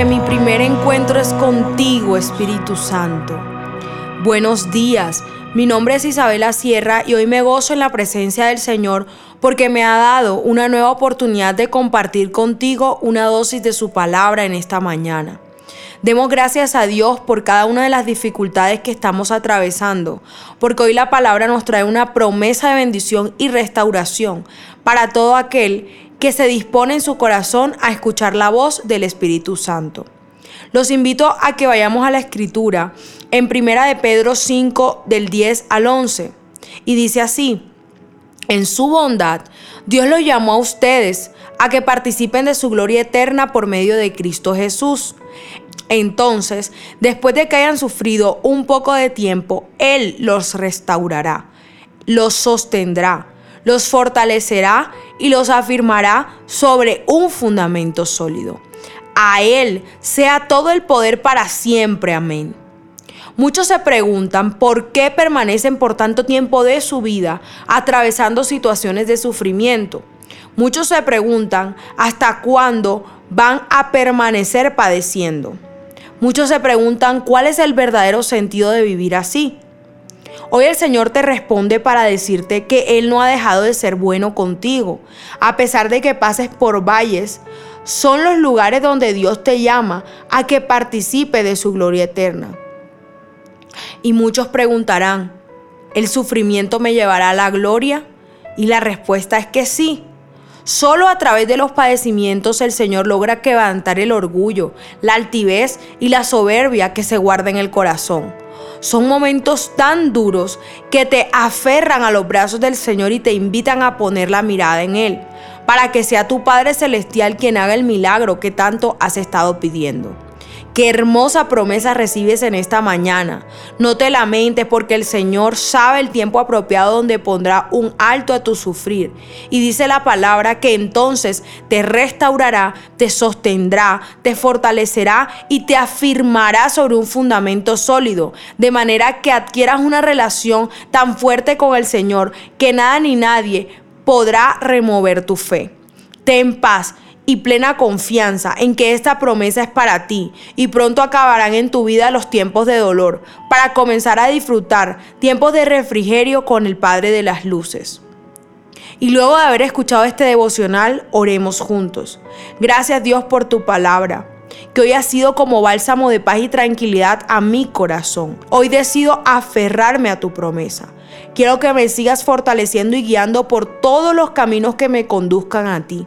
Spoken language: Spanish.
mi primer encuentro es contigo, Espíritu Santo. Buenos días, mi nombre es Isabela Sierra y hoy me gozo en la presencia del Señor porque me ha dado una nueva oportunidad de compartir contigo una dosis de su palabra en esta mañana. Demos gracias a Dios por cada una de las dificultades que estamos atravesando, porque hoy la palabra nos trae una promesa de bendición y restauración para todo aquel que se dispone en su corazón a escuchar la voz del Espíritu Santo. Los invito a que vayamos a la escritura en Primera de Pedro 5 del 10 al 11 y dice así: En su bondad Dios los llamó a ustedes a que participen de su gloria eterna por medio de Cristo Jesús. Entonces, después de que hayan sufrido un poco de tiempo, Él los restaurará, los sostendrá, los fortalecerá y los afirmará sobre un fundamento sólido. A Él sea todo el poder para siempre. Amén. Muchos se preguntan por qué permanecen por tanto tiempo de su vida atravesando situaciones de sufrimiento. Muchos se preguntan hasta cuándo van a permanecer padeciendo. Muchos se preguntan cuál es el verdadero sentido de vivir así. Hoy el Señor te responde para decirte que Él no ha dejado de ser bueno contigo. A pesar de que pases por valles, son los lugares donde Dios te llama a que participe de su gloria eterna. Y muchos preguntarán, ¿el sufrimiento me llevará a la gloria? Y la respuesta es que sí. Solo a través de los padecimientos el Señor logra quebrantar el orgullo, la altivez y la soberbia que se guarda en el corazón. Son momentos tan duros que te aferran a los brazos del Señor y te invitan a poner la mirada en Él, para que sea tu Padre Celestial quien haga el milagro que tanto has estado pidiendo. Qué hermosa promesa recibes en esta mañana. No te lamentes porque el Señor sabe el tiempo apropiado donde pondrá un alto a tu sufrir. Y dice la palabra que entonces te restaurará, te sostendrá, te fortalecerá y te afirmará sobre un fundamento sólido. De manera que adquieras una relación tan fuerte con el Señor que nada ni nadie podrá remover tu fe. Ten paz y plena confianza en que esta promesa es para ti y pronto acabarán en tu vida los tiempos de dolor para comenzar a disfrutar tiempos de refrigerio con el Padre de las Luces. Y luego de haber escuchado este devocional, oremos juntos. Gracias Dios por tu palabra, que hoy ha sido como bálsamo de paz y tranquilidad a mi corazón. Hoy decido aferrarme a tu promesa. Quiero que me sigas fortaleciendo y guiando por todos los caminos que me conduzcan a ti.